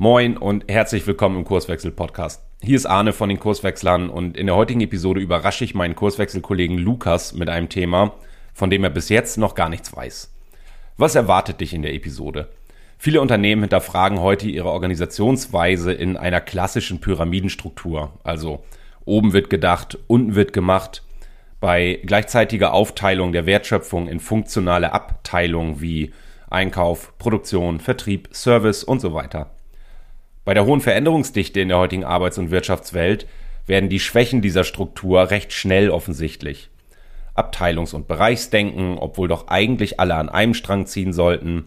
Moin und herzlich willkommen im Kurswechsel Podcast. Hier ist Arne von den Kurswechslern und in der heutigen Episode überrasche ich meinen Kurswechselkollegen Lukas mit einem Thema, von dem er bis jetzt noch gar nichts weiß. Was erwartet dich in der Episode? Viele Unternehmen hinterfragen heute ihre Organisationsweise in einer klassischen Pyramidenstruktur. Also oben wird gedacht, unten wird gemacht. Bei gleichzeitiger Aufteilung der Wertschöpfung in funktionale Abteilungen wie Einkauf, Produktion, Vertrieb, Service und so weiter. Bei der hohen Veränderungsdichte in der heutigen Arbeits- und Wirtschaftswelt werden die Schwächen dieser Struktur recht schnell offensichtlich. Abteilungs- und Bereichsdenken, obwohl doch eigentlich alle an einem Strang ziehen sollten.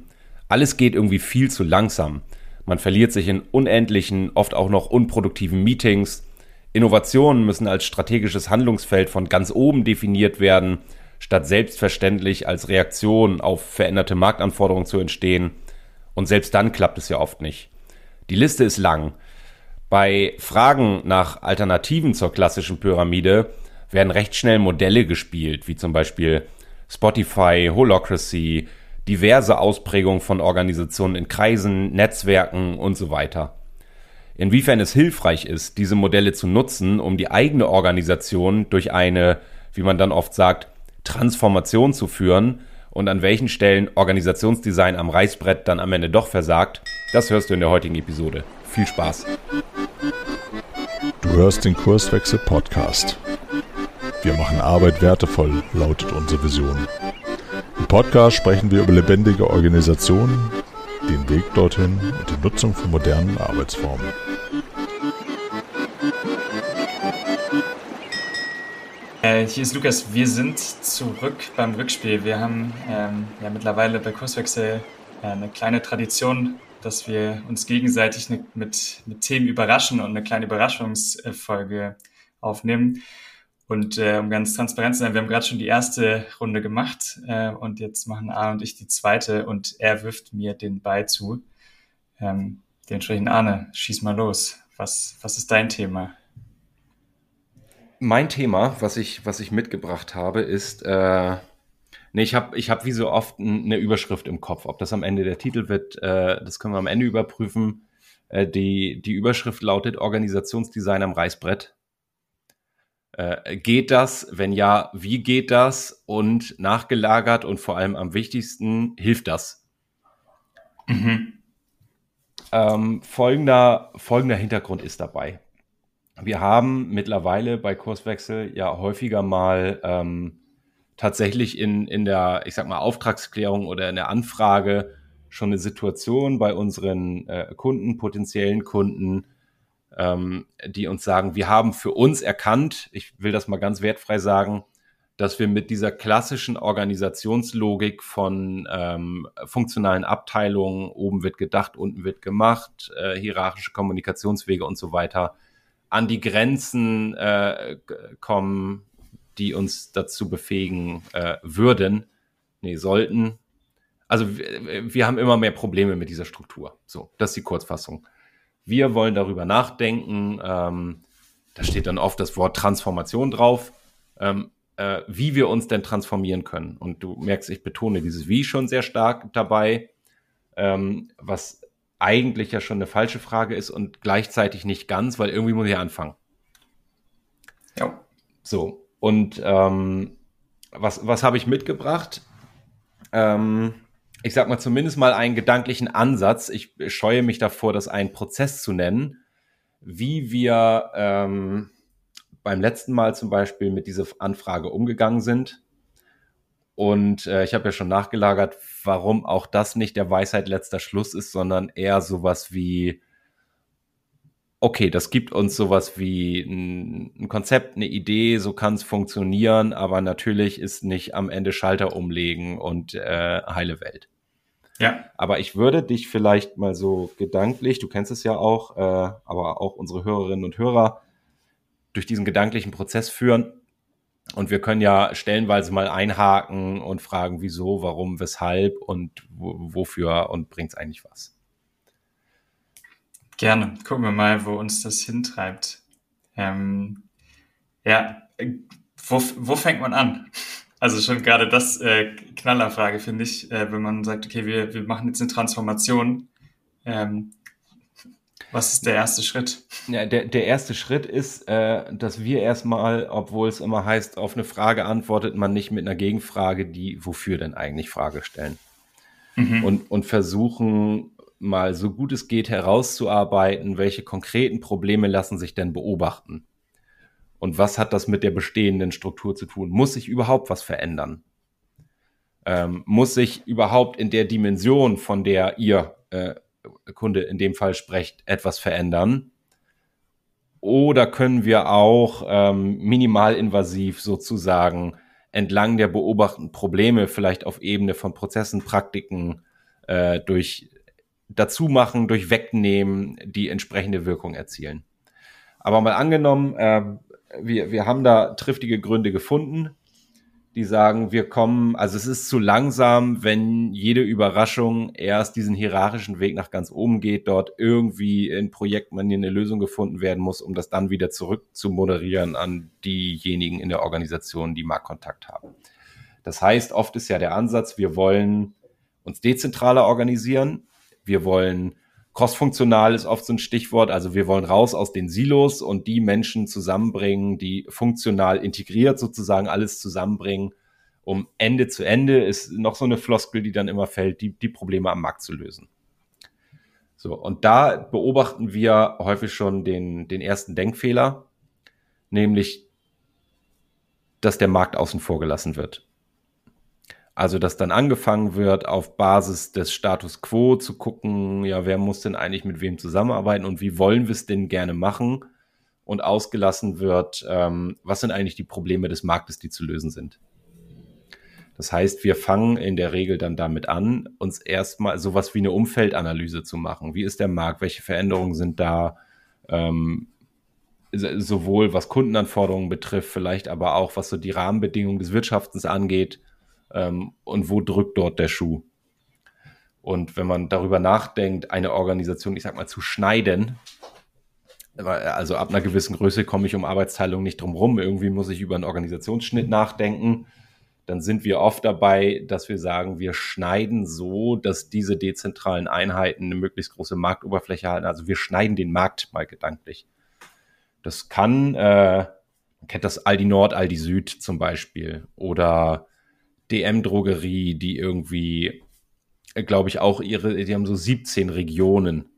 Alles geht irgendwie viel zu langsam. Man verliert sich in unendlichen, oft auch noch unproduktiven Meetings. Innovationen müssen als strategisches Handlungsfeld von ganz oben definiert werden, statt selbstverständlich als Reaktion auf veränderte Marktanforderungen zu entstehen. Und selbst dann klappt es ja oft nicht. Die Liste ist lang. Bei Fragen nach Alternativen zur klassischen Pyramide werden recht schnell Modelle gespielt, wie zum Beispiel Spotify, Holocracy, diverse Ausprägungen von Organisationen in Kreisen, Netzwerken und so weiter. Inwiefern es hilfreich ist, diese Modelle zu nutzen, um die eigene Organisation durch eine, wie man dann oft sagt, Transformation zu führen, und an welchen Stellen Organisationsdesign am Reißbrett dann am Ende doch versagt, das hörst du in der heutigen Episode. Viel Spaß. Du hörst den Kurswechsel Podcast. Wir machen Arbeit wertevoll, lautet unsere Vision. Im Podcast sprechen wir über lebendige Organisationen, den Weg dorthin und die Nutzung von modernen Arbeitsformen. Äh, hier ist Lukas. Wir sind zurück beim Rückspiel. Wir haben ähm, ja mittlerweile bei Kurswechsel äh, eine kleine Tradition, dass wir uns gegenseitig ne, mit, mit Themen überraschen und eine kleine Überraschungsfolge aufnehmen. Und äh, um ganz transparent zu sein, wir haben gerade schon die erste Runde gemacht äh, und jetzt machen Arne und ich die zweite und er wirft mir den Ball zu. Ähm, dementsprechend, Arne, schieß mal los. Was, was ist dein Thema? Mein Thema, was ich, was ich mitgebracht habe, ist, äh, nee, ich habe ich hab wie so oft eine Überschrift im Kopf. Ob das am Ende der Titel wird, äh, das können wir am Ende überprüfen. Äh, die, die Überschrift lautet Organisationsdesign am Reißbrett. Äh, geht das? Wenn ja, wie geht das? Und nachgelagert und vor allem am wichtigsten, hilft das? Mhm. Ähm, folgender, folgender Hintergrund ist dabei wir haben mittlerweile bei Kurswechsel ja häufiger mal ähm, tatsächlich in, in der, ich sag mal, Auftragsklärung oder in der Anfrage schon eine Situation bei unseren äh, Kunden, potenziellen Kunden, ähm, die uns sagen, wir haben für uns erkannt, ich will das mal ganz wertfrei sagen, dass wir mit dieser klassischen Organisationslogik von ähm, funktionalen Abteilungen, oben wird gedacht, unten wird gemacht, äh, hierarchische Kommunikationswege und so weiter, an die Grenzen äh, kommen, die uns dazu befähigen äh, würden, nee, sollten. Also wir, haben immer mehr Probleme mit dieser Struktur. So, das ist die Kurzfassung. Wir wollen darüber nachdenken. Ähm, da steht dann oft das Wort Transformation drauf, ähm, äh, wie wir uns denn transformieren können. Und du merkst, ich betone dieses Wie schon sehr stark dabei, ähm, was eigentlich ja schon eine falsche Frage ist und gleichzeitig nicht ganz, weil irgendwie muss ich anfangen. Ja. So, und ähm, was, was habe ich mitgebracht? Ähm, ich sag mal zumindest mal einen gedanklichen Ansatz. Ich scheue mich davor, das einen Prozess zu nennen, wie wir ähm, beim letzten Mal zum Beispiel mit dieser Anfrage umgegangen sind und äh, ich habe ja schon nachgelagert, warum auch das nicht der Weisheit letzter Schluss ist, sondern eher sowas wie, okay, das gibt uns sowas wie ein, ein Konzept, eine Idee, so kann es funktionieren, aber natürlich ist nicht am Ende Schalter umlegen und äh, heile Welt. Ja. Aber ich würde dich vielleicht mal so gedanklich, du kennst es ja auch, äh, aber auch unsere Hörerinnen und Hörer, durch diesen gedanklichen Prozess führen und wir können ja stellenweise mal einhaken und fragen, wieso, warum, weshalb und wofür und bringt es eigentlich was. Gerne. Gucken wir mal, wo uns das hintreibt. Ähm, ja, wo, wo fängt man an? Also schon gerade das äh, Knallerfrage, finde ich, äh, wenn man sagt, okay, wir, wir machen jetzt eine Transformation. Ähm, Was ist der erste Schritt? Ja, der, der erste Schritt ist, äh, dass wir erstmal, obwohl es immer heißt, auf eine Frage antwortet man nicht mit einer Gegenfrage, die wofür denn eigentlich Frage stellen. Mhm. Und, und versuchen mal so gut es geht herauszuarbeiten, welche konkreten Probleme lassen sich denn beobachten. Und was hat das mit der bestehenden Struktur zu tun? Muss sich überhaupt was verändern? Ähm, muss sich überhaupt in der Dimension, von der ihr äh, Kunde in dem Fall sprecht, etwas verändern? Oder können wir auch ähm, minimalinvasiv sozusagen entlang der beobachteten Probleme vielleicht auf Ebene von Prozessen, Praktiken äh, durch dazu machen, durch Wegnehmen die entsprechende Wirkung erzielen? Aber mal angenommen, äh, wir, wir haben da triftige Gründe gefunden, die sagen, wir kommen, also es ist zu langsam, wenn jede Überraschung erst diesen hierarchischen Weg nach ganz oben geht, dort irgendwie in Projektmanier eine Lösung gefunden werden muss, um das dann wieder zurück zu moderieren an diejenigen in der Organisation, die Marktkontakt haben. Das heißt, oft ist ja der Ansatz, wir wollen uns dezentraler organisieren, wir wollen Crossfunktional ist oft so ein Stichwort. Also wir wollen raus aus den Silos und die Menschen zusammenbringen, die funktional integriert sozusagen alles zusammenbringen, um Ende zu Ende ist noch so eine Floskel, die dann immer fällt, die, die Probleme am Markt zu lösen. So, und da beobachten wir häufig schon den, den ersten Denkfehler, nämlich, dass der Markt außen vor gelassen wird. Also, dass dann angefangen wird, auf Basis des Status quo zu gucken, ja, wer muss denn eigentlich mit wem zusammenarbeiten und wie wollen wir es denn gerne machen? Und ausgelassen wird, ähm, was sind eigentlich die Probleme des Marktes, die zu lösen sind. Das heißt, wir fangen in der Regel dann damit an, uns erstmal sowas wie eine Umfeldanalyse zu machen. Wie ist der Markt? Welche Veränderungen sind da? Ähm, sowohl was Kundenanforderungen betrifft, vielleicht aber auch was so die Rahmenbedingungen des Wirtschaftens angeht ähm, und wo drückt dort der Schuh. Und wenn man darüber nachdenkt, eine Organisation, ich sag mal, zu schneiden, also ab einer gewissen Größe komme ich um Arbeitsteilung nicht drum rum, irgendwie muss ich über einen Organisationsschnitt nachdenken, dann sind wir oft dabei, dass wir sagen, wir schneiden so, dass diese dezentralen Einheiten eine möglichst große Marktoberfläche halten. Also wir schneiden den Markt mal gedanklich. Das kann, äh, man kennt das Aldi Nord, Aldi Süd zum Beispiel oder DM-Drogerie, die irgendwie, äh, glaube ich, auch ihre, die haben so 17 Regionen,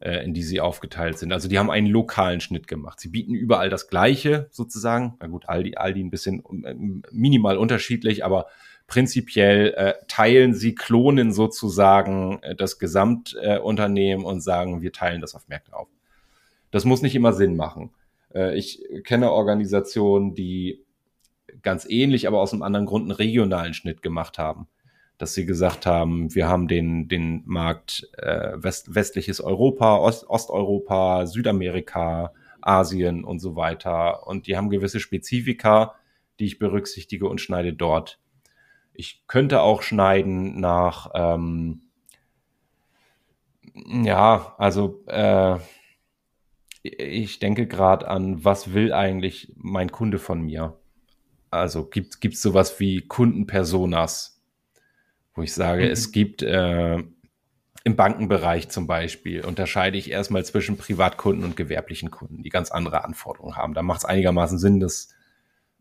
äh, in die sie aufgeteilt sind. Also die haben einen lokalen Schnitt gemacht. Sie bieten überall das Gleiche sozusagen. Na gut, Aldi, Aldi ein bisschen äh, minimal unterschiedlich, aber prinzipiell äh, teilen sie, klonen sozusagen äh, das Gesamtunternehmen äh, und sagen, wir teilen das auf Märkte auf. Das muss nicht immer Sinn machen. Äh, ich kenne Organisationen, die ganz ähnlich, aber aus einem anderen Grund einen regionalen Schnitt gemacht haben. Dass sie gesagt haben, wir haben den, den Markt äh, West, westliches Europa, Ost, Osteuropa, Südamerika, Asien und so weiter. Und die haben gewisse Spezifika, die ich berücksichtige und schneide dort. Ich könnte auch schneiden nach, ähm, ja, also äh, ich denke gerade an, was will eigentlich mein Kunde von mir? Also gibt es sowas wie Kundenpersonas, wo ich sage, mhm. es gibt äh, im Bankenbereich zum Beispiel, unterscheide ich erstmal zwischen Privatkunden und gewerblichen Kunden, die ganz andere Anforderungen haben. Da macht es einigermaßen Sinn, das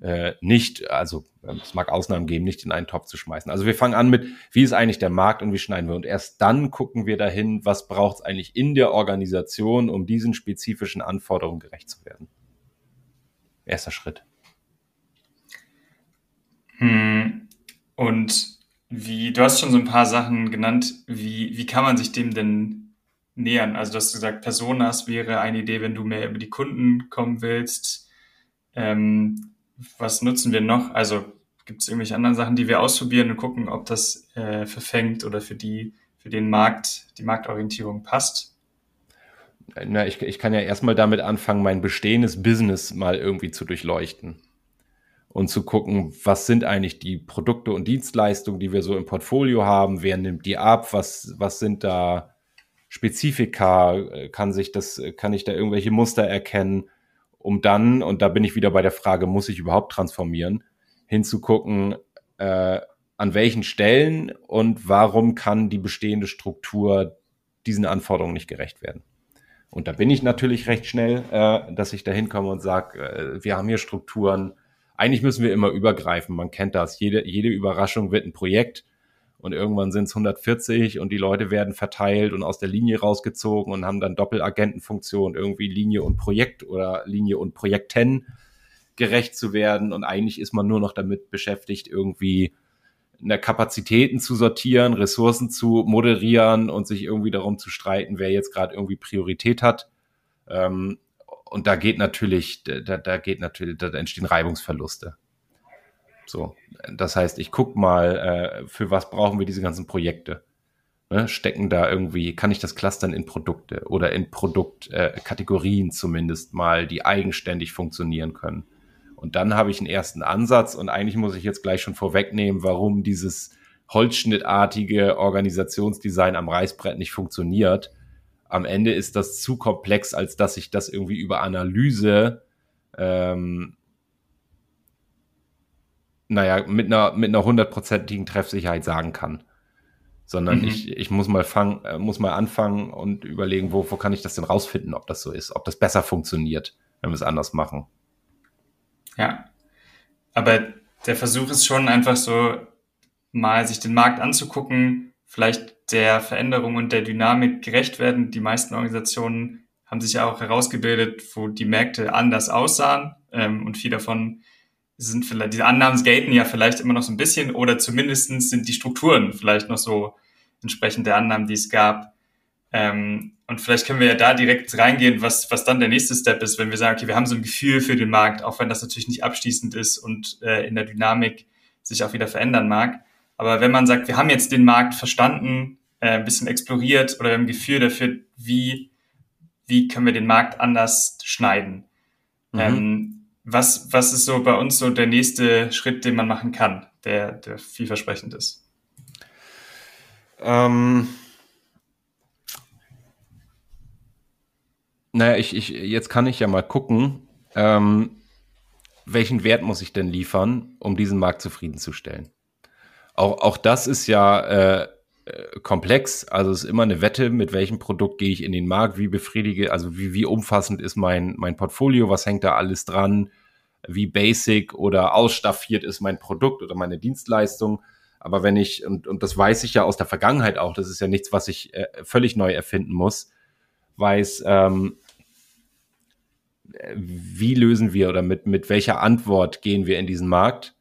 äh, nicht, also es mag Ausnahmen geben, nicht in einen Topf zu schmeißen. Also wir fangen an mit, wie ist eigentlich der Markt und wie schneiden wir? Und erst dann gucken wir dahin, was braucht es eigentlich in der Organisation, um diesen spezifischen Anforderungen gerecht zu werden. Erster Schritt. Hm. Und wie, du hast schon so ein paar Sachen genannt, wie, wie kann man sich dem denn nähern? Also du hast gesagt, Personas wäre eine Idee, wenn du mehr über die Kunden kommen willst. Ähm, was nutzen wir noch? Also gibt es irgendwelche anderen Sachen, die wir ausprobieren und gucken, ob das äh, verfängt oder für die, für den Markt, die Marktorientierung passt? Na, ich, ich kann ja erstmal damit anfangen, mein bestehendes Business mal irgendwie zu durchleuchten und zu gucken, was sind eigentlich die Produkte und Dienstleistungen, die wir so im Portfolio haben, wer nimmt die ab, was, was sind da Spezifika, kann sich das, kann ich da irgendwelche Muster erkennen, um dann, und da bin ich wieder bei der Frage, muss ich überhaupt transformieren, hinzugucken, äh, an welchen Stellen und warum kann die bestehende Struktur diesen Anforderungen nicht gerecht werden. Und da bin ich natürlich recht schnell, äh, dass ich da hinkomme und sage, äh, wir haben hier Strukturen. Eigentlich müssen wir immer übergreifen. Man kennt das. Jede, jede Überraschung wird ein Projekt und irgendwann sind es 140 und die Leute werden verteilt und aus der Linie rausgezogen und haben dann Doppelagentenfunktion, irgendwie Linie und Projekt oder Linie und Projekten gerecht zu werden. Und eigentlich ist man nur noch damit beschäftigt, irgendwie eine Kapazitäten zu sortieren, Ressourcen zu moderieren und sich irgendwie darum zu streiten, wer jetzt gerade irgendwie Priorität hat. Ähm, und da geht natürlich, da, da geht natürlich, da entstehen Reibungsverluste. So, das heißt, ich guck mal, äh, für was brauchen wir diese ganzen Projekte? Ne? Stecken da irgendwie, kann ich das clustern in Produkte oder in Produktkategorien äh, zumindest mal, die eigenständig funktionieren können? Und dann habe ich einen ersten Ansatz und eigentlich muss ich jetzt gleich schon vorwegnehmen, warum dieses holzschnittartige Organisationsdesign am Reißbrett nicht funktioniert. Am Ende ist das zu komplex, als dass ich das irgendwie über Analyse, ähm, naja, mit einer, mit einer hundertprozentigen Treffsicherheit sagen kann. Sondern mhm. ich, ich muss mal fangen, äh, muss mal anfangen und überlegen, wo, wo kann ich das denn rausfinden, ob das so ist, ob das besser funktioniert, wenn wir es anders machen. Ja. Aber der Versuch ist schon einfach so, mal sich den Markt anzugucken, vielleicht der Veränderung und der Dynamik gerecht werden. Die meisten Organisationen haben sich ja auch herausgebildet, wo die Märkte anders aussahen ähm, und viel davon sind vielleicht, diese Annahmen gelten ja vielleicht immer noch so ein bisschen oder zumindestens sind die Strukturen vielleicht noch so entsprechend der Annahmen, die es gab. Ähm, und vielleicht können wir ja da direkt reingehen, was, was dann der nächste Step ist, wenn wir sagen, okay, wir haben so ein Gefühl für den Markt, auch wenn das natürlich nicht abschließend ist und äh, in der Dynamik sich auch wieder verändern mag. Aber wenn man sagt, wir haben jetzt den Markt verstanden, äh, ein bisschen exploriert oder wir haben ein Gefühl dafür, wie, wie können wir den Markt anders schneiden? Mhm. Ähm, was, was ist so bei uns so der nächste Schritt, den man machen kann, der, der vielversprechend ist? Ähm Naja, ich, ich, jetzt kann ich ja mal gucken, ähm, welchen Wert muss ich denn liefern, um diesen Markt zufriedenzustellen. Auch, auch das ist ja äh, äh, komplex. Also es ist immer eine Wette, mit welchem Produkt gehe ich in den Markt, wie befriedige, also wie, wie umfassend ist mein, mein Portfolio, was hängt da alles dran, wie basic oder ausstaffiert ist mein Produkt oder meine Dienstleistung. Aber wenn ich, und, und das weiß ich ja aus der Vergangenheit auch, das ist ja nichts, was ich äh, völlig neu erfinden muss, weiß, ähm, wie lösen wir oder mit, mit welcher Antwort gehen wir in diesen Markt,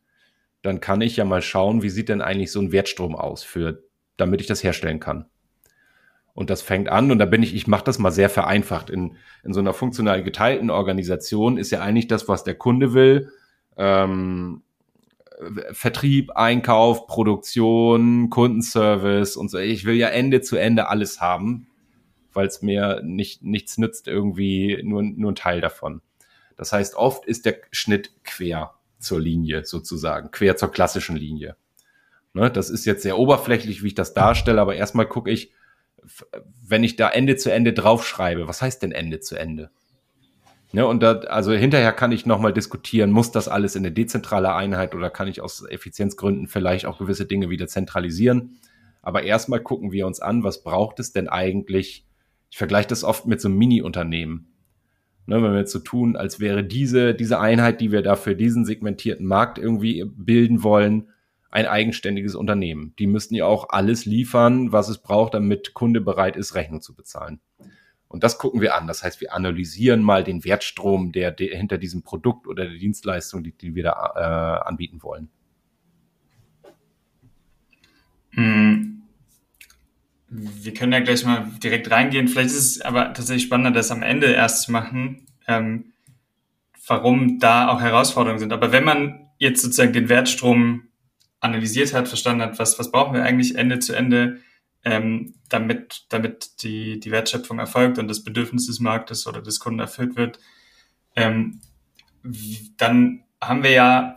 dann kann ich ja mal schauen, wie sieht denn eigentlich so ein Wertstrom aus, für, damit ich das herstellen kann. Und das fängt an, und da bin ich, ich mache das mal sehr vereinfacht. In, in so einer funktional geteilten Organisation ist ja eigentlich das, was der Kunde will. Ähm, Vertrieb, Einkauf, Produktion, Kundenservice und so. Ich will ja Ende zu Ende alles haben weil es mir nicht, nichts nützt, irgendwie nur, nur ein Teil davon. Das heißt, oft ist der Schnitt quer zur Linie sozusagen, quer zur klassischen Linie. Ne, das ist jetzt sehr oberflächlich, wie ich das darstelle, aber erstmal gucke ich, wenn ich da Ende zu Ende draufschreibe, was heißt denn Ende zu Ende? Ne, und da, also hinterher kann ich nochmal diskutieren, muss das alles in eine dezentrale Einheit oder kann ich aus Effizienzgründen vielleicht auch gewisse Dinge wieder zentralisieren? Aber erstmal gucken wir uns an, was braucht es denn eigentlich ich vergleiche das oft mit so einem Mini-Unternehmen. Ne, wenn wir jetzt so tun, als wäre diese, diese Einheit, die wir da für diesen segmentierten Markt irgendwie bilden wollen, ein eigenständiges Unternehmen. Die müssten ja auch alles liefern, was es braucht, damit Kunde bereit ist, Rechnung zu bezahlen. Und das gucken wir an. Das heißt, wir analysieren mal den Wertstrom, der, der hinter diesem Produkt oder der Dienstleistung liegt, die wir da äh, anbieten wollen. Hm wir können ja gleich mal direkt reingehen. Vielleicht ist es aber tatsächlich spannender, das am Ende erst zu machen, ähm, warum da auch Herausforderungen sind. Aber wenn man jetzt sozusagen den Wertstrom analysiert hat, verstanden hat, was, was brauchen wir eigentlich Ende zu Ende, ähm, damit, damit die, die Wertschöpfung erfolgt und das Bedürfnis des Marktes oder des Kunden erfüllt wird, ähm, dann haben wir ja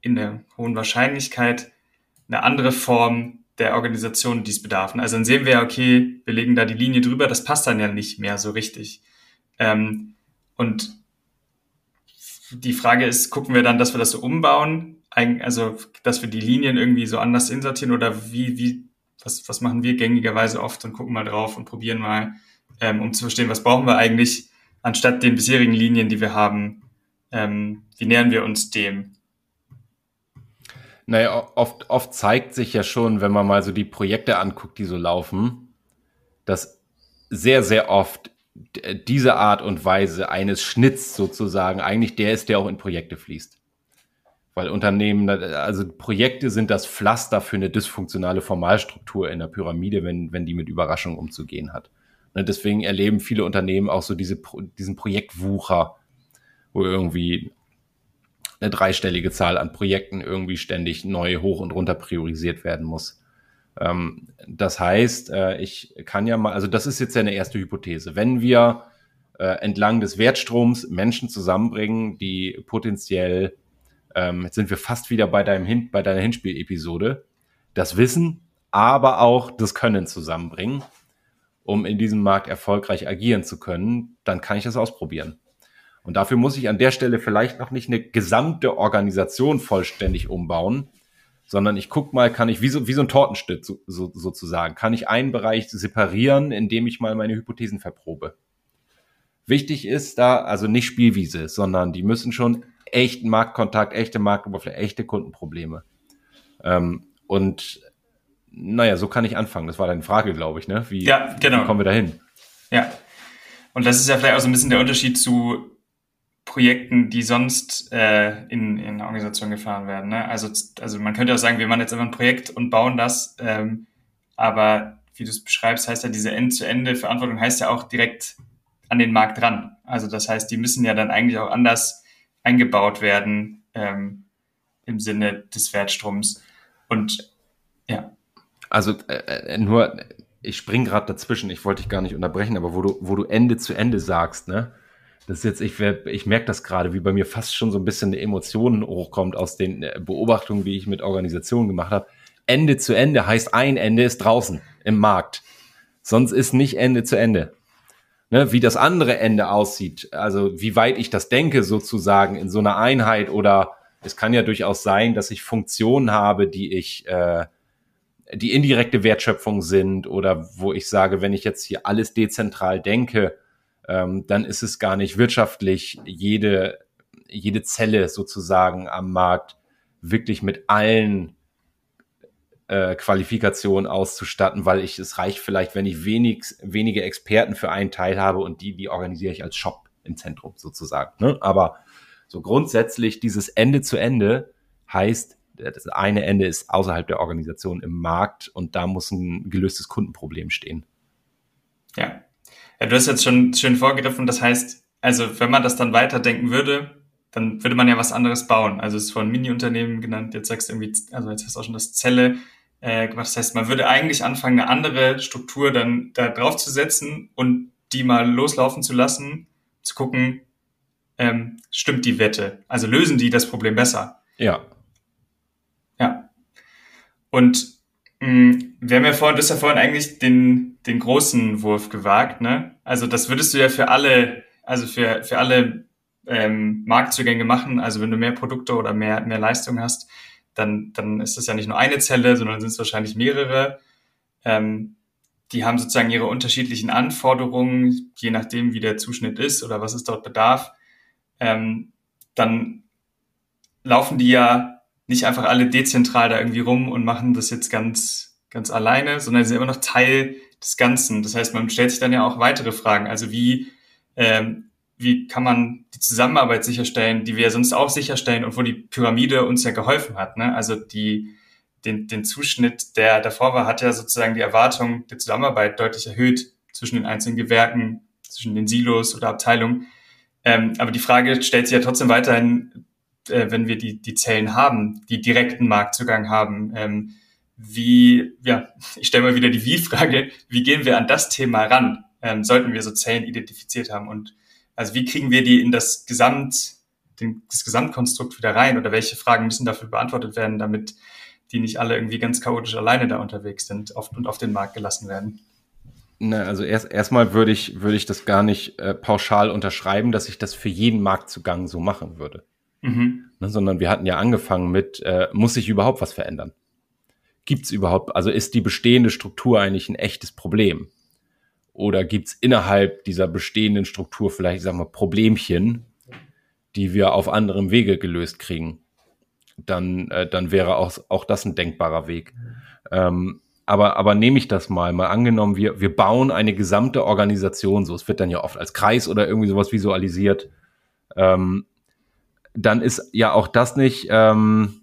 in der hohen Wahrscheinlichkeit eine andere Form der Organisation dies bedarf. Also dann sehen wir, okay, wir legen da die Linie drüber, das passt dann ja nicht mehr so richtig. Ähm, und die Frage ist, gucken wir dann, dass wir das so umbauen, also dass wir die Linien irgendwie so anders insortieren oder wie, wie, was, was machen wir gängigerweise oft und gucken mal drauf und probieren mal, ähm, um zu verstehen, was brauchen wir eigentlich, anstatt den bisherigen Linien, die wir haben, ähm, wie nähern wir uns dem? Naja, oft, oft zeigt sich ja schon, wenn man mal so die Projekte anguckt, die so laufen, dass sehr, sehr oft diese Art und Weise eines Schnitts sozusagen eigentlich der ist, der auch in Projekte fließt. Weil Unternehmen, also Projekte sind das Pflaster für eine dysfunktionale Formalstruktur in der Pyramide, wenn, wenn die mit Überraschungen umzugehen hat. Und deswegen erleben viele Unternehmen auch so diese, diesen Projektwucher, wo irgendwie eine dreistellige Zahl an Projekten irgendwie ständig neu hoch und runter priorisiert werden muss. Ähm, das heißt, äh, ich kann ja mal, also das ist jetzt ja eine erste Hypothese. Wenn wir äh, entlang des Wertstroms Menschen zusammenbringen, die potenziell, ähm, jetzt sind wir fast wieder bei deinem Hin bei deiner Hinspiel-Episode, das Wissen, aber auch das Können zusammenbringen, um in diesem Markt erfolgreich agieren zu können, dann kann ich das ausprobieren. Und dafür muss ich an der Stelle vielleicht noch nicht eine gesamte Organisation vollständig umbauen, sondern ich guck mal, kann ich wie so, wie so ein Tortenstück so, so, sozusagen, kann ich einen Bereich separieren, indem ich mal meine Hypothesen verprobe. Wichtig ist da also nicht Spielwiese, sondern die müssen schon echten Marktkontakt, echte Marktoberfläche, echte Kundenprobleme. Ähm, und naja, so kann ich anfangen. Das war deine Frage, glaube ich, ne? Wie, ja, genau. wie kommen wir dahin? Ja. Und das ist ja vielleicht auch so ein bisschen der Unterschied zu Projekten, die sonst äh, in, in Organisationen gefahren werden. Ne? Also, also man könnte auch sagen, wir machen jetzt einfach ein Projekt und bauen das, ähm, aber wie du es beschreibst, heißt ja, diese End-zu-Ende-Verantwortung heißt ja auch direkt an den Markt ran. Also das heißt, die müssen ja dann eigentlich auch anders eingebaut werden ähm, im Sinne des Wertstroms. Und ja. Also äh, äh nur, ich spring gerade dazwischen, ich wollte dich gar nicht unterbrechen, aber wo du, wo du Ende zu Ende sagst, ne? Das ist jetzt, ich, ich merke das gerade, wie bei mir fast schon so ein bisschen eine Emotion hochkommt aus den äh, Beobachtungen, wie ich mit Organisationen gemacht habe. Ende zu Ende heißt ein Ende ist draußen im Markt. Sonst ist nicht Ende zu Ende. Ne, wie das andere Ende aussieht, also wie weit ich das denke sozusagen in so einer Einheit oder es kann ja durchaus sein, dass ich Funktionen habe, die ich, äh, die indirekte Wertschöpfung sind oder wo ich sage, wenn ich jetzt hier alles dezentral denke, ähm, dann ist es gar nicht wirtschaftlich, jede, jede Zelle sozusagen am Markt wirklich mit allen äh, Qualifikationen auszustatten, weil ich es reicht vielleicht, wenn ich wenig, wenige Experten für einen Teil habe und die, die organisiere ich als Shop im Zentrum sozusagen. Ne? Aber so grundsätzlich dieses Ende zu Ende heißt, das eine Ende ist außerhalb der Organisation im Markt und da muss ein gelöstes Kundenproblem stehen. Ja, ja, du hast jetzt schon schön vorgegriffen. Das heißt, also wenn man das dann weiterdenken würde, dann würde man ja was anderes bauen. Also es ist von Mini-Unternehmen genannt. Jetzt sagst du irgendwie, also jetzt hast du auch schon das Zelle äh, gemacht. Das heißt, man würde eigentlich anfangen, eine andere Struktur dann da drauf zu setzen und die mal loslaufen zu lassen, zu gucken, ähm, stimmt die Wette? Also lösen die das Problem besser? Ja. Ja. Und mh, wir haben ja vorhin, du hast ja vorhin eigentlich den, den großen Wurf gewagt, ne? Also das würdest du ja für alle, also für, für alle ähm, Marktzugänge machen. Also wenn du mehr Produkte oder mehr, mehr Leistung hast, dann, dann ist das ja nicht nur eine Zelle, sondern sind es wahrscheinlich mehrere. Ähm, die haben sozusagen ihre unterschiedlichen Anforderungen, je nachdem, wie der Zuschnitt ist oder was es dort bedarf. Ähm, dann laufen die ja nicht einfach alle dezentral da irgendwie rum und machen das jetzt ganz, ganz alleine, sondern sie sind immer noch Teil des Ganzen. Das heißt, man stellt sich dann ja auch weitere Fragen. Also wie, ähm, wie kann man die Zusammenarbeit sicherstellen, die wir ja sonst auch sicherstellen und wo die Pyramide uns ja geholfen hat. Ne? Also die, den, den Zuschnitt, der davor war, hat ja sozusagen die Erwartung der Zusammenarbeit deutlich erhöht zwischen den einzelnen Gewerken, zwischen den Silos oder Abteilungen. Ähm, aber die Frage stellt sich ja trotzdem weiterhin, äh, wenn wir die, die Zellen haben, die direkten Marktzugang haben, ähm, wie, ja, ich stelle mal wieder die Wie-Frage, wie gehen wir an das Thema ran, ähm, sollten wir so Zellen identifiziert haben und also wie kriegen wir die in das Gesamt, den, das Gesamtkonstrukt wieder rein oder welche Fragen müssen dafür beantwortet werden, damit die nicht alle irgendwie ganz chaotisch alleine da unterwegs sind und auf den Markt gelassen werden? Na, also erst erstmal würde ich würde ich das gar nicht äh, pauschal unterschreiben, dass ich das für jeden Marktzugang so machen würde, mhm. ne, sondern wir hatten ja angefangen mit äh, muss sich überhaupt was verändern? Gibt es überhaupt, also ist die bestehende Struktur eigentlich ein echtes Problem? Oder gibt es innerhalb dieser bestehenden Struktur vielleicht, ich sag mal, Problemchen, die wir auf anderem Wege gelöst kriegen? Dann, äh, dann wäre auch, auch das ein denkbarer Weg. Ähm, aber, aber nehme ich das mal, mal angenommen, wir, wir bauen eine gesamte Organisation, so, es wird dann ja oft als Kreis oder irgendwie sowas visualisiert, ähm, dann ist ja auch das nicht, ähm,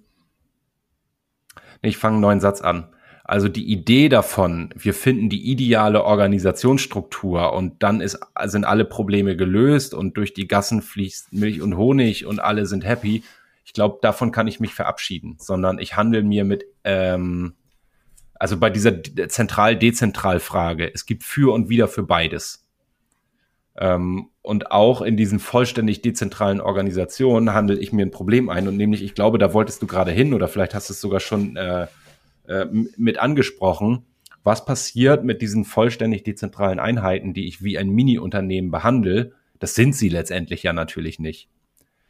ich fange einen neuen Satz an. Also die Idee davon, wir finden die ideale Organisationsstruktur und dann ist, sind alle Probleme gelöst und durch die Gassen fließt Milch und Honig und alle sind happy. Ich glaube, davon kann ich mich verabschieden, sondern ich handle mir mit, ähm, also bei dieser zentral-dezentral-Frage, es gibt für und wieder für beides. Ähm, und auch in diesen vollständig dezentralen Organisationen handle ich mir ein Problem ein. Und nämlich, ich glaube, da wolltest du gerade hin oder vielleicht hast du es sogar schon äh, äh, mit angesprochen. Was passiert mit diesen vollständig dezentralen Einheiten, die ich wie ein Mini-Unternehmen behandle? Das sind sie letztendlich ja natürlich nicht.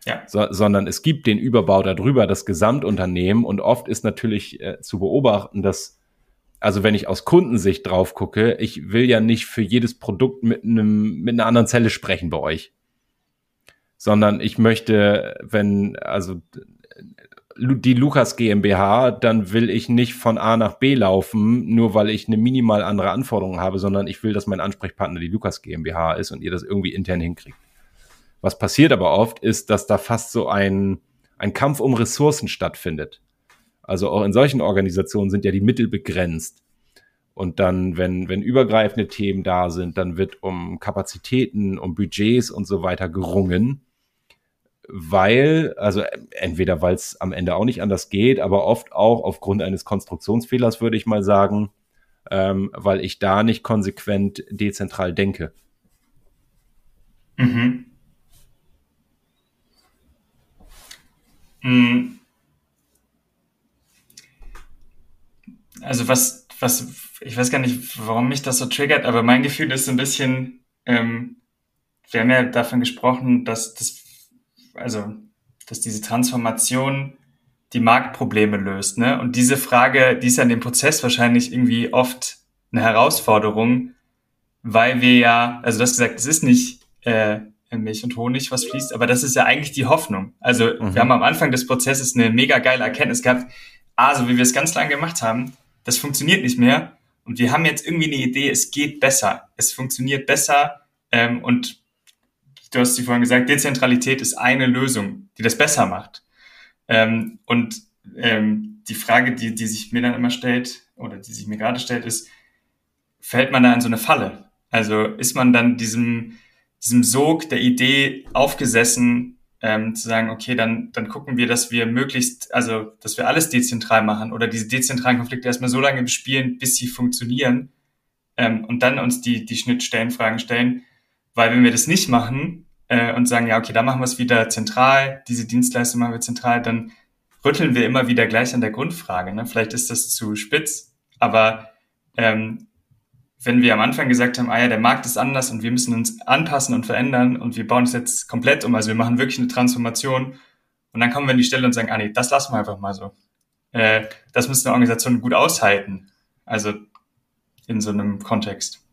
Ja. So, sondern es gibt den Überbau darüber, das Gesamtunternehmen. Und oft ist natürlich äh, zu beobachten, dass also wenn ich aus Kundensicht drauf gucke, ich will ja nicht für jedes Produkt mit einem, mit einer anderen Zelle sprechen bei euch. Sondern ich möchte, wenn, also die Lukas GmbH, dann will ich nicht von A nach B laufen, nur weil ich eine minimal andere Anforderung habe, sondern ich will, dass mein Ansprechpartner die Lukas GmbH ist und ihr das irgendwie intern hinkriegt. Was passiert aber oft, ist, dass da fast so ein, ein Kampf um Ressourcen stattfindet. Also auch in solchen Organisationen sind ja die Mittel begrenzt. Und dann, wenn, wenn übergreifende Themen da sind, dann wird um Kapazitäten, um Budgets und so weiter gerungen. Weil, also entweder weil es am Ende auch nicht anders geht, aber oft auch aufgrund eines Konstruktionsfehlers, würde ich mal sagen, ähm, weil ich da nicht konsequent dezentral denke. Mhm. Mhm. Also was, was, ich weiß gar nicht, warum mich das so triggert, aber mein Gefühl ist so ein bisschen, ähm, wir haben ja davon gesprochen, dass das, also, dass diese Transformation die Marktprobleme löst, ne? Und diese Frage, die ist ja in dem Prozess wahrscheinlich irgendwie oft eine Herausforderung, weil wir ja, also du hast gesagt, es ist nicht äh, Milch und Honig, was fließt, aber das ist ja eigentlich die Hoffnung. Also mhm. wir haben am Anfang des Prozesses eine mega geile Erkenntnis gehabt, ah, so wie wir es ganz lange gemacht haben, das funktioniert nicht mehr. Und wir haben jetzt irgendwie eine Idee, es geht besser. Es funktioniert besser. Ähm, und du hast sie vorhin gesagt, Dezentralität ist eine Lösung, die das besser macht. Ähm, und ähm, die Frage, die, die sich mir dann immer stellt, oder die sich mir gerade stellt, ist, fällt man da in so eine Falle? Also ist man dann diesem, diesem Sog der Idee aufgesessen, ähm, zu sagen, okay, dann, dann gucken wir, dass wir möglichst, also dass wir alles dezentral machen oder diese dezentralen Konflikte erstmal so lange bespielen, bis sie funktionieren ähm, und dann uns die, die Schnittstellenfragen stellen. Weil wenn wir das nicht machen äh, und sagen, ja, okay, da machen wir es wieder zentral, diese Dienstleistung machen wir zentral, dann rütteln wir immer wieder gleich an der Grundfrage. Ne? Vielleicht ist das zu spitz, aber ähm, wenn wir am Anfang gesagt haben, ah ja, der Markt ist anders und wir müssen uns anpassen und verändern und wir bauen es jetzt komplett um, also wir machen wirklich eine Transformation und dann kommen wir an die Stelle und sagen, ah nee, das lassen wir einfach mal so. Äh, das muss eine Organisation gut aushalten, also in so einem Kontext.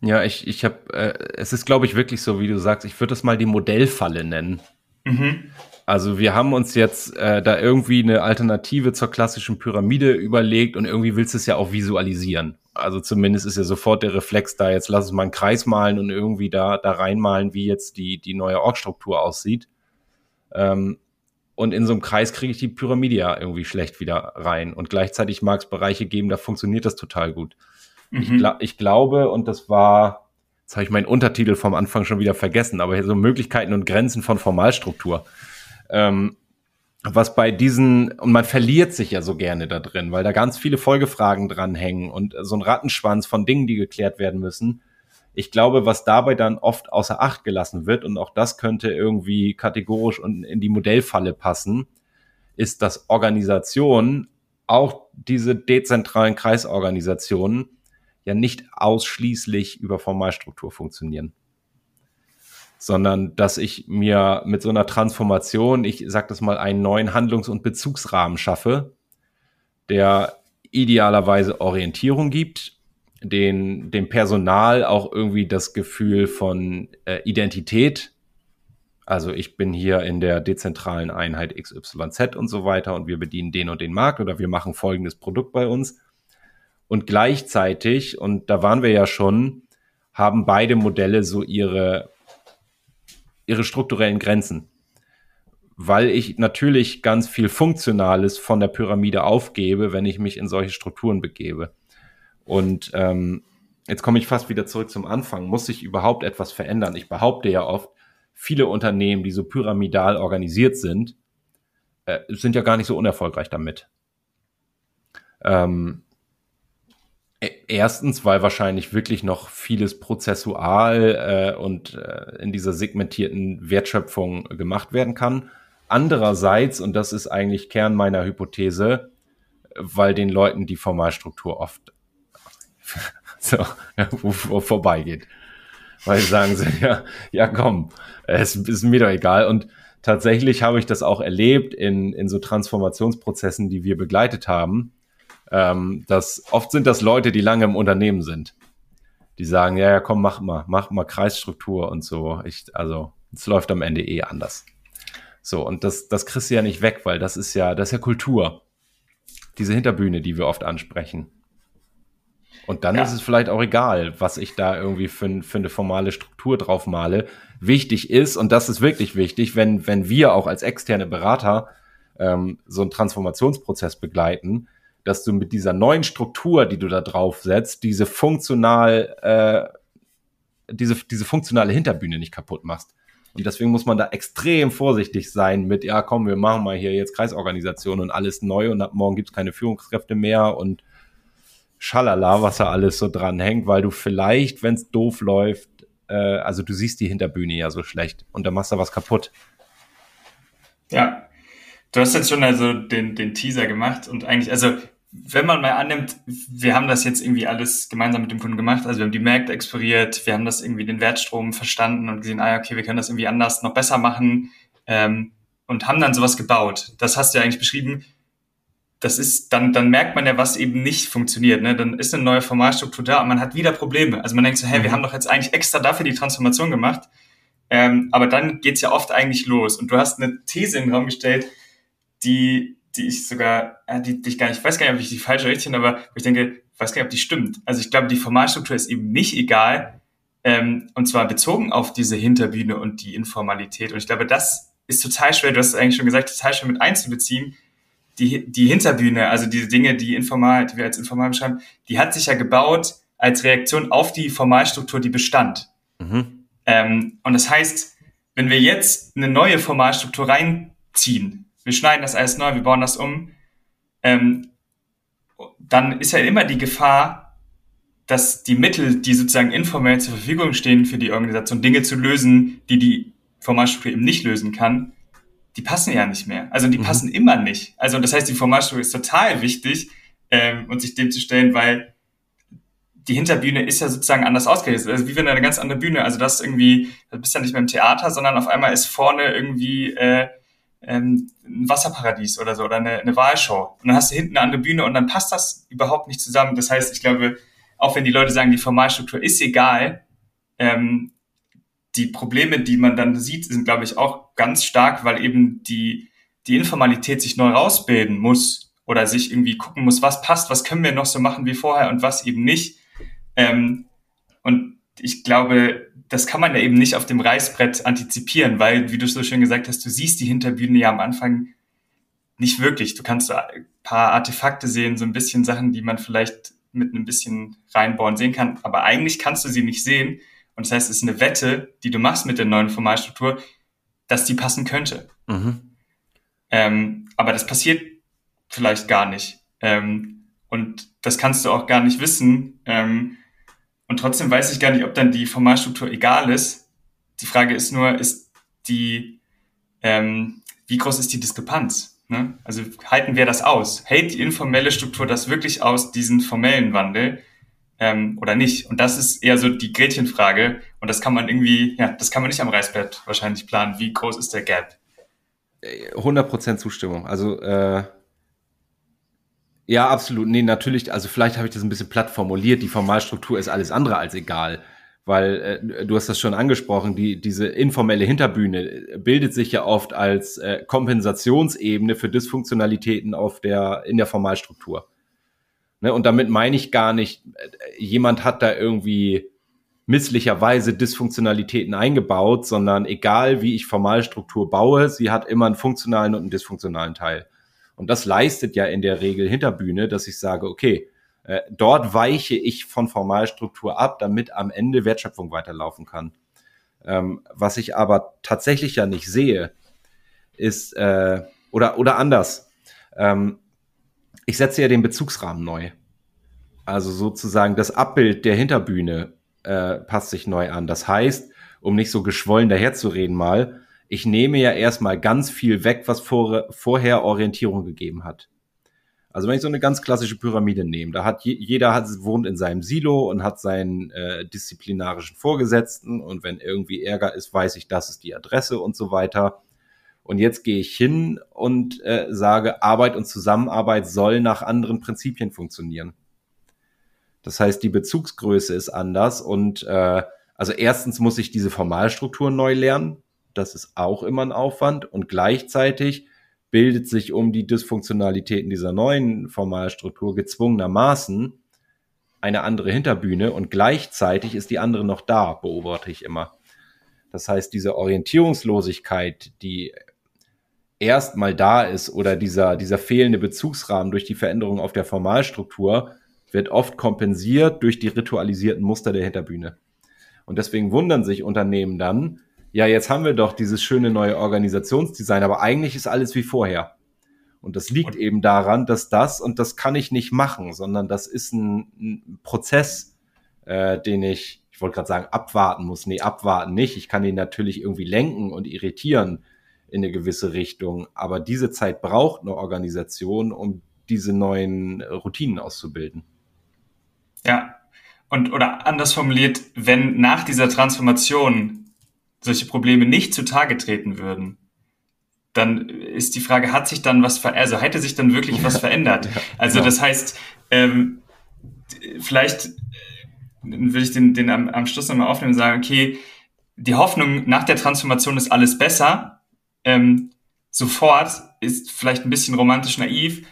Ja, ich, ich habe, äh, es ist, glaube ich, wirklich so, wie du sagst, ich würde das mal die Modellfalle nennen. Mhm. Also wir haben uns jetzt äh, da irgendwie eine Alternative zur klassischen Pyramide überlegt und irgendwie willst du es ja auch visualisieren. Also zumindest ist ja sofort der Reflex da, jetzt lass uns mal einen Kreis malen und irgendwie da, da reinmalen, wie jetzt die, die neue Org-Struktur aussieht. Ähm, und in so einem Kreis kriege ich die Pyramide ja irgendwie schlecht wieder rein. Und gleichzeitig mag es Bereiche geben, da funktioniert das total gut. Mhm. Ich, gla ich glaube, und das war, jetzt habe ich meinen Untertitel vom Anfang schon wieder vergessen, aber hier so Möglichkeiten und Grenzen von Formalstruktur. Ähm, was bei diesen, und man verliert sich ja so gerne da drin, weil da ganz viele Folgefragen dranhängen und so ein Rattenschwanz von Dingen, die geklärt werden müssen. Ich glaube, was dabei dann oft außer Acht gelassen wird, und auch das könnte irgendwie kategorisch und in die Modellfalle passen, ist, dass Organisationen, auch diese dezentralen Kreisorganisationen, ja nicht ausschließlich über Formalstruktur funktionieren sondern dass ich mir mit so einer Transformation, ich sag das mal, einen neuen Handlungs- und Bezugsrahmen schaffe, der idealerweise Orientierung gibt, den, dem Personal auch irgendwie das Gefühl von äh, Identität. Also ich bin hier in der dezentralen Einheit XYZ und so weiter und wir bedienen den und den Markt oder wir machen folgendes Produkt bei uns. Und gleichzeitig, und da waren wir ja schon, haben beide Modelle so ihre, ihre strukturellen Grenzen. Weil ich natürlich ganz viel Funktionales von der Pyramide aufgebe, wenn ich mich in solche Strukturen begebe. Und ähm, jetzt komme ich fast wieder zurück zum Anfang. Muss sich überhaupt etwas verändern? Ich behaupte ja oft, viele Unternehmen, die so pyramidal organisiert sind, äh, sind ja gar nicht so unerfolgreich damit. Ähm, Erstens, weil wahrscheinlich wirklich noch vieles prozessual äh, und äh, in dieser segmentierten Wertschöpfung gemacht werden kann. Andererseits, und das ist eigentlich Kern meiner Hypothese, weil den Leuten die Formalstruktur oft so, vorbeigeht. Weil sagen sie, ja, ja komm, es ist mir doch egal. Und tatsächlich habe ich das auch erlebt in, in so Transformationsprozessen, die wir begleitet haben. Ähm, dass oft sind das Leute, die lange im Unternehmen sind. Die sagen, ja, ja, komm, mach mal, mach mal Kreisstruktur und so. Ich, also, es läuft am Ende eh anders. So, und das, das kriegst du ja nicht weg, weil das ist ja, das ist ja Kultur. Diese Hinterbühne, die wir oft ansprechen. Und dann ja. ist es vielleicht auch egal, was ich da irgendwie für, für eine formale Struktur drauf male. Wichtig ist, und das ist wirklich wichtig, wenn, wenn wir auch als externe Berater ähm, so einen Transformationsprozess begleiten, dass du mit dieser neuen Struktur, die du da drauf setzt, diese funktional, äh, diese, diese funktionale Hinterbühne nicht kaputt machst. Und deswegen muss man da extrem vorsichtig sein mit, ja, komm, wir machen mal hier jetzt Kreisorganisation und alles neu und ab morgen gibt's keine Führungskräfte mehr und Schalala, was da alles so dran hängt, weil du vielleicht, wenn es doof läuft, äh, also du siehst die Hinterbühne ja so schlecht und da machst du was kaputt. Ja, du hast jetzt schon also den, den Teaser gemacht und eigentlich, also wenn man mal annimmt, wir haben das jetzt irgendwie alles gemeinsam mit dem Kunden gemacht, also wir haben die Märkte exploriert, wir haben das irgendwie den Wertstrom verstanden und gesehen, ah okay, wir können das irgendwie anders, noch besser machen ähm, und haben dann sowas gebaut. Das hast du ja eigentlich beschrieben das ist, dann, dann merkt man ja, was eben nicht funktioniert. Ne? Dann ist eine neue Formalstruktur da und man hat wieder Probleme. Also man denkt so, hey, mhm. wir haben doch jetzt eigentlich extra dafür die Transformation gemacht. Ähm, aber dann geht's ja oft eigentlich los. Und du hast eine These in den Raum gestellt, die, die ich sogar, äh, die, die ich gar nicht, ich weiß gar nicht, ob ich die falsche richtig finde, aber wo ich denke, ich weiß gar nicht, ob die stimmt. Also ich glaube, die Formalstruktur ist eben nicht egal, ähm, und zwar bezogen auf diese Hinterbühne und die Informalität. Und ich glaube, das ist total schwer, du hast es eigentlich schon gesagt, total schwer mit einzubeziehen, die, die Hinterbühne, also diese Dinge, die informal, die wir als informal beschreiben, die hat sich ja gebaut als Reaktion auf die Formalstruktur, die bestand. Mhm. Ähm, und das heißt, wenn wir jetzt eine neue Formalstruktur reinziehen, wir schneiden das alles neu, wir bauen das um, ähm, dann ist ja immer die Gefahr, dass die Mittel, die sozusagen informell zur Verfügung stehen für die Organisation, Dinge zu lösen, die die Formalstruktur eben nicht lösen kann, die passen ja nicht mehr. Also die mhm. passen immer nicht. Also das heißt, die Formatstruktur ist total wichtig, ähm, und sich dem zu stellen, weil die Hinterbühne ist ja sozusagen anders ausgerichtet. Also wie wenn eine ganz andere Bühne. Also das irgendwie, du bist ja nicht mehr im Theater, sondern auf einmal ist vorne irgendwie äh, ähm, ein Wasserparadies oder so oder eine, eine Wahlshow. Und dann hast du hinten eine andere Bühne und dann passt das überhaupt nicht zusammen. Das heißt, ich glaube, auch wenn die Leute sagen, die Formalstruktur ist egal, ähm, die Probleme, die man dann sieht, sind, glaube ich, auch ganz stark, weil eben die, die Informalität sich neu rausbilden muss oder sich irgendwie gucken muss, was passt, was können wir noch so machen wie vorher und was eben nicht. Ähm, und ich glaube, das kann man ja eben nicht auf dem Reißbrett antizipieren, weil, wie du so schön gesagt hast, du siehst die Hinterbühne ja am Anfang nicht wirklich. Du kannst so ein paar Artefakte sehen, so ein bisschen Sachen, die man vielleicht mit ein bisschen reinbauen sehen kann, aber eigentlich kannst du sie nicht sehen, und das heißt, es ist eine Wette, die du machst mit der neuen Formalstruktur, dass die passen könnte. Mhm. Ähm, aber das passiert vielleicht gar nicht. Ähm, und das kannst du auch gar nicht wissen. Ähm, und trotzdem weiß ich gar nicht, ob dann die Formalstruktur egal ist. Die Frage ist nur, ist die, ähm, wie groß ist die Diskrepanz? Ne? Also halten wir das aus? Hält die informelle Struktur das wirklich aus, diesen formellen Wandel? ähm, oder nicht? Und das ist eher so die Gretchenfrage. Und das kann man irgendwie, ja, das kann man nicht am Reißbrett wahrscheinlich planen. Wie groß ist der Gap? 100% Zustimmung. Also äh, Ja, absolut. Nee, natürlich, also vielleicht habe ich das ein bisschen platt formuliert. Die Formalstruktur ist alles andere als egal. Weil äh, du hast das schon angesprochen, die, diese informelle Hinterbühne bildet sich ja oft als äh, Kompensationsebene für Dysfunktionalitäten auf der, in der Formalstruktur. Ne, und damit meine ich gar nicht, äh, jemand hat da irgendwie misslicherweise Dysfunktionalitäten eingebaut, sondern egal wie ich Formalstruktur baue, sie hat immer einen funktionalen und einen dysfunktionalen Teil. Und das leistet ja in der Regel Hinterbühne, dass ich sage, okay, äh, dort weiche ich von Formalstruktur ab, damit am Ende Wertschöpfung weiterlaufen kann. Ähm, was ich aber tatsächlich ja nicht sehe, ist, äh, oder, oder anders, ähm, ich setze ja den Bezugsrahmen neu. Also sozusagen das Abbild der Hinterbühne äh, passt sich neu an. Das heißt, um nicht so geschwollen daherzureden mal, ich nehme ja erstmal ganz viel weg, was vor, vorher Orientierung gegeben hat. Also wenn ich so eine ganz klassische Pyramide nehme, da hat je, jeder hat, wohnt in seinem Silo und hat seinen äh, disziplinarischen Vorgesetzten und wenn irgendwie Ärger ist, weiß ich, das ist die Adresse und so weiter. Und jetzt gehe ich hin und äh, sage, Arbeit und Zusammenarbeit soll nach anderen Prinzipien funktionieren. Das heißt, die Bezugsgröße ist anders und äh, also erstens muss ich diese Formalstrukturen neu lernen. Das ist auch immer ein Aufwand und gleichzeitig bildet sich um die Dysfunktionalitäten dieser neuen Formalstruktur gezwungenermaßen eine andere Hinterbühne und gleichzeitig ist die andere noch da, beobachte ich immer. Das heißt, diese Orientierungslosigkeit, die erstmal da ist oder dieser, dieser fehlende Bezugsrahmen durch die Veränderung auf der Formalstruktur wird oft kompensiert durch die ritualisierten Muster der Hinterbühne. Und deswegen wundern sich Unternehmen dann, ja, jetzt haben wir doch dieses schöne neue Organisationsdesign, aber eigentlich ist alles wie vorher. Und das liegt und eben daran, dass das, und das kann ich nicht machen, sondern das ist ein, ein Prozess, äh, den ich, ich wollte gerade sagen, abwarten muss. Nee, abwarten nicht. Ich kann ihn natürlich irgendwie lenken und irritieren in eine gewisse Richtung. Aber diese Zeit braucht eine Organisation, um diese neuen Routinen auszubilden. Ja. Und, oder anders formuliert, wenn nach dieser Transformation solche Probleme nicht zutage treten würden, dann ist die Frage, hat sich dann was verändert, also hätte sich dann wirklich was verändert? Also das heißt, ähm, vielleicht äh, würde ich den, den am, am Schluss nochmal aufnehmen und sagen, okay, die Hoffnung nach der Transformation ist alles besser, ähm, sofort ist vielleicht ein bisschen romantisch naiv,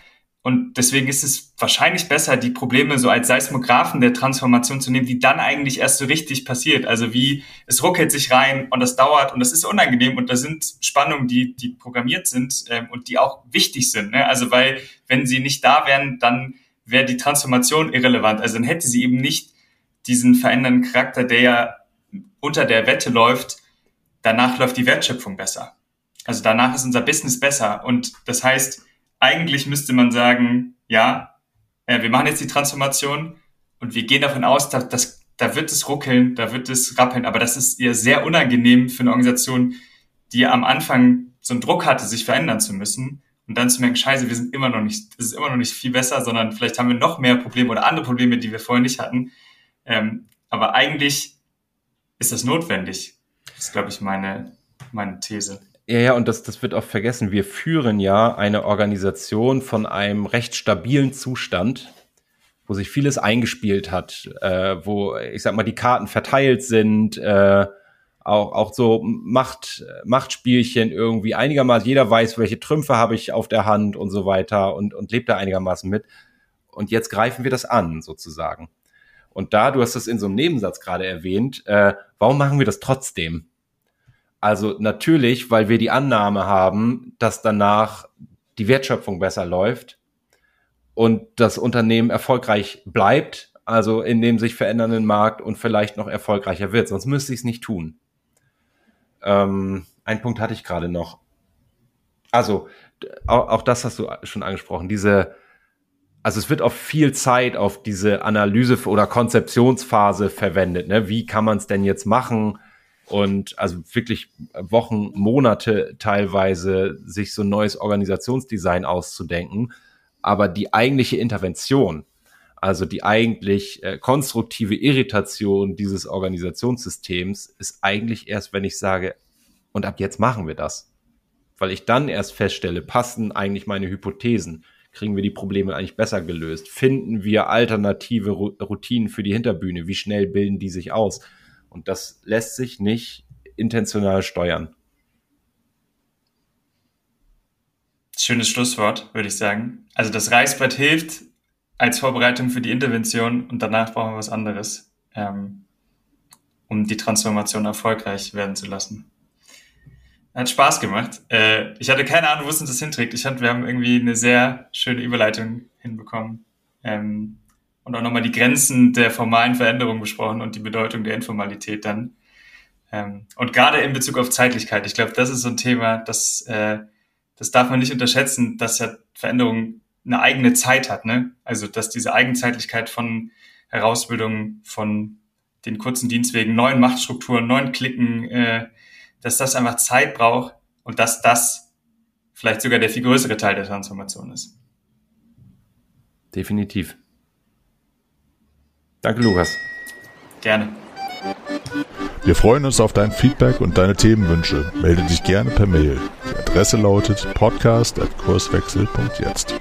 und deswegen ist es wahrscheinlich besser, die Probleme so als Seismographen der Transformation zu nehmen, die dann eigentlich erst so richtig passiert. Also wie es ruckelt sich rein und das dauert und das ist unangenehm und da sind Spannungen, die, die programmiert sind ähm, und die auch wichtig sind. Ne? Also weil wenn sie nicht da wären, dann wäre die Transformation irrelevant. Also dann hätte sie eben nicht diesen verändernden Charakter, der ja unter der Wette läuft. Danach läuft die Wertschöpfung besser. Also danach ist unser Business besser. Und das heißt, eigentlich müsste man sagen, ja, äh, wir machen jetzt die Transformation und wir gehen davon aus, dass, dass da wird es ruckeln, da wird es rappeln, aber das ist ihr sehr unangenehm für eine Organisation, die am Anfang so einen Druck hatte, sich verändern zu müssen und dann zu merken, scheiße, wir sind immer noch nicht, es ist immer noch nicht viel besser, sondern vielleicht haben wir noch mehr Probleme oder andere Probleme, die wir vorher nicht hatten. Ähm, aber eigentlich ist das notwendig. Das ist, glaube ich, meine, meine These. Ja, ja, und das, das wird oft vergessen. Wir führen ja eine Organisation von einem recht stabilen Zustand, wo sich vieles eingespielt hat, äh, wo, ich sag mal, die Karten verteilt sind, äh, auch, auch so Macht, Machtspielchen irgendwie einigermaßen, jeder weiß, welche Trümpfe habe ich auf der Hand und so weiter und, und lebt da einigermaßen mit. Und jetzt greifen wir das an, sozusagen. Und da, du hast das in so einem Nebensatz gerade erwähnt, äh, warum machen wir das trotzdem? Also natürlich, weil wir die Annahme haben, dass danach die Wertschöpfung besser läuft und das Unternehmen erfolgreich bleibt, also in dem sich verändernden Markt und vielleicht noch erfolgreicher wird. Sonst müsste ich es nicht tun. Ähm, ein Punkt hatte ich gerade noch. Also auch, das hast du schon angesprochen. Diese, also es wird auch viel Zeit auf diese Analyse oder Konzeptionsphase verwendet. Ne? Wie kann man es denn jetzt machen? Und also wirklich Wochen, Monate teilweise sich so ein neues Organisationsdesign auszudenken. Aber die eigentliche Intervention, also die eigentlich äh, konstruktive Irritation dieses Organisationssystems ist eigentlich erst, wenn ich sage, und ab jetzt machen wir das. Weil ich dann erst feststelle, passen eigentlich meine Hypothesen? kriegen wir die Probleme eigentlich besser gelöst? Finden wir alternative Routinen für die Hinterbühne? Wie schnell bilden die sich aus? Und das lässt sich nicht intentional steuern. Schönes Schlusswort, würde ich sagen. Also das Reißbrett hilft als Vorbereitung für die Intervention und danach brauchen wir was anderes, ähm, um die Transformation erfolgreich werden zu lassen. Hat Spaß gemacht. Äh, ich hatte keine Ahnung, wo es uns das hinträgt. Ich fand, wir haben irgendwie eine sehr schöne Überleitung hinbekommen. Ähm, und auch nochmal die Grenzen der formalen Veränderung besprochen und die Bedeutung der Informalität dann. Ähm, und gerade in Bezug auf Zeitlichkeit. Ich glaube, das ist so ein Thema, das äh, das darf man nicht unterschätzen, dass ja Veränderung eine eigene Zeit hat, ne? Also, dass diese Eigenzeitlichkeit von Herausbildung, von den kurzen Dienstwegen, neuen Machtstrukturen, neuen Klicken, äh, dass das einfach Zeit braucht und dass das vielleicht sogar der viel größere Teil der Transformation ist. Definitiv. Danke, Lukas. Gerne. Wir freuen uns auf dein Feedback und deine Themenwünsche. Melde dich gerne per Mail. Die Adresse lautet podcast.kurswechsel.jetzt.